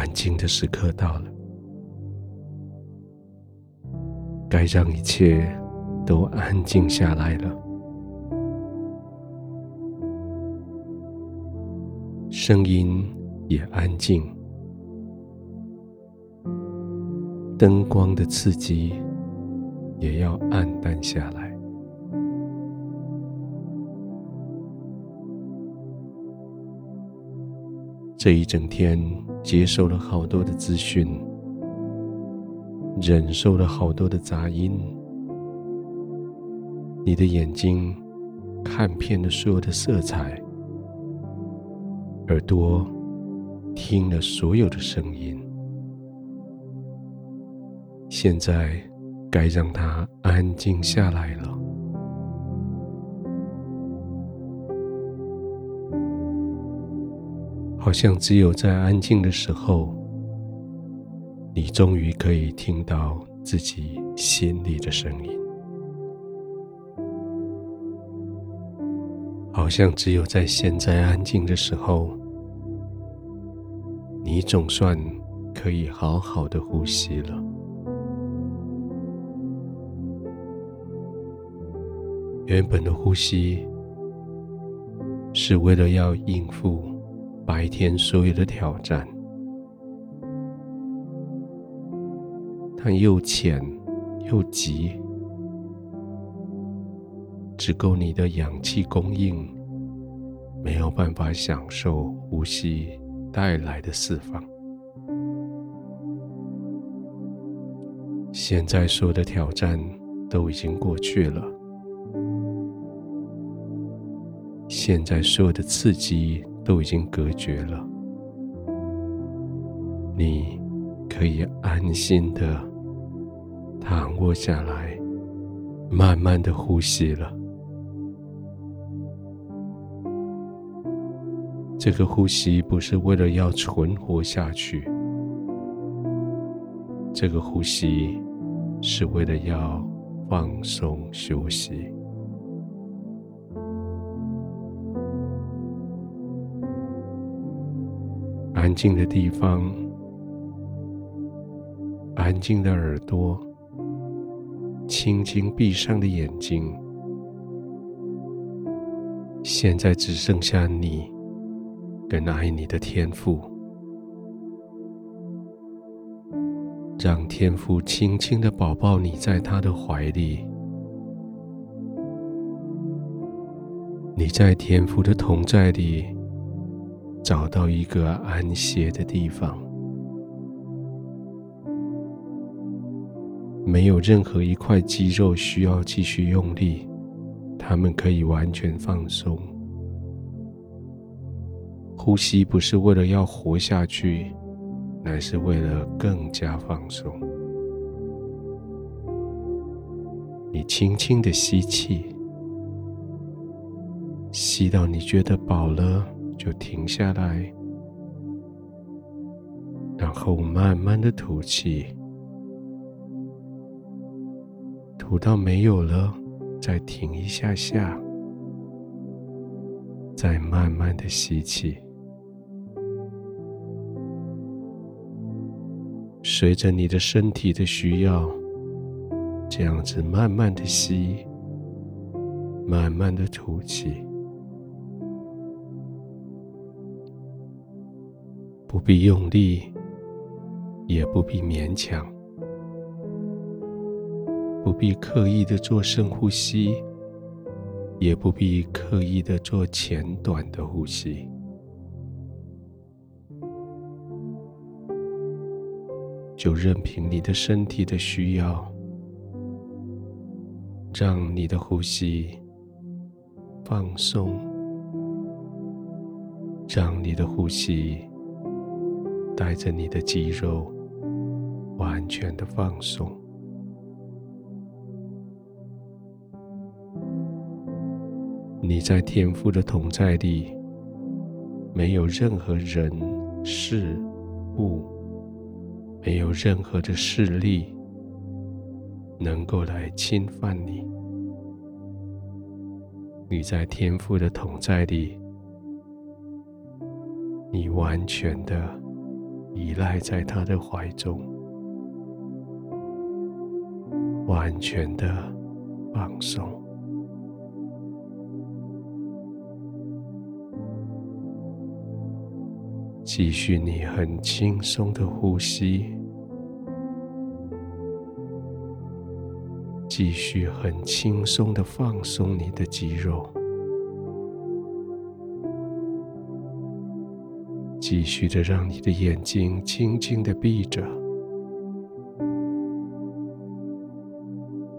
安静的时刻到了，该让一切都安静下来了。声音也安静，灯光的刺激也要暗淡下来。这一整天接受了好多的资讯，忍受了好多的杂音，你的眼睛看遍了所有的色彩，耳朵听了所有的声音，现在该让它安静下来了。好像只有在安静的时候，你终于可以听到自己心里的声音。好像只有在现在安静的时候，你总算可以好好的呼吸了。原本的呼吸是为了要应付。白天所有的挑战，它又浅又急，只够你的氧气供应，没有办法享受呼吸带来的释放。现在所有的挑战都已经过去了，现在所有的刺激。都已经隔绝了，你可以安心的躺卧下来，慢慢的呼吸了。这个呼吸不是为了要存活下去，这个呼吸是为了要放松休息。安静的地方，安静的耳朵，轻轻闭上的眼睛。现在只剩下你跟爱你的天父，让天父轻轻的抱抱你在他的怀里。你在天父的同在里。找到一个安歇的地方，没有任何一块肌肉需要继续用力，它们可以完全放松。呼吸不是为了要活下去，乃是为了更加放松。你轻轻的吸气，吸到你觉得饱了。就停下来，然后慢慢的吐气，吐到没有了，再停一下下，再慢慢的吸气，随着你的身体的需要，这样子慢慢的吸，慢慢的吐气。不必用力，也不必勉强，不必刻意的做深呼吸，也不必刻意的做浅短的呼吸，就任凭你的身体的需要，让你的呼吸放松，让你的呼吸。带着你的肌肉完全的放松，你在天父的同在里，没有任何人事物，没有任何的势力能够来侵犯你。你在天父的同在里，你完全的。依赖在他的怀中，完全的放松，继续你很轻松的呼吸，继续很轻松的放松你的肌肉。继续的让你的眼睛轻轻的闭着，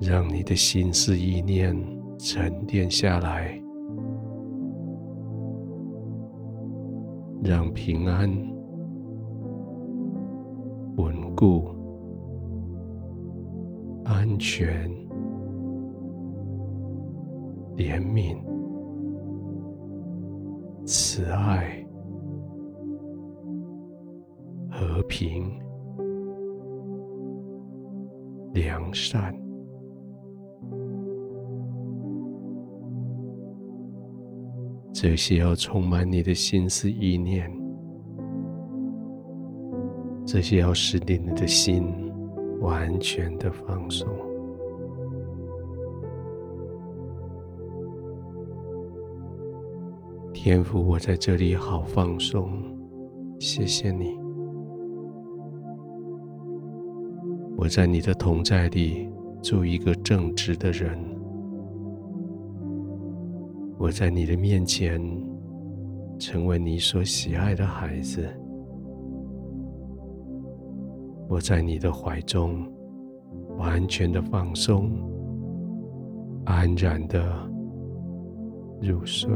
让你的心思意念沉淀下来，让平安、稳固、安全、怜悯、慈爱。平、良善，这些要充满你的心思意念，这些要使你的心完全的放松。天父，我在这里好放松，谢谢你。我在你的同在里做一个正直的人，我在你的面前成为你所喜爱的孩子，我在你的怀中完全的放松，安然的入睡。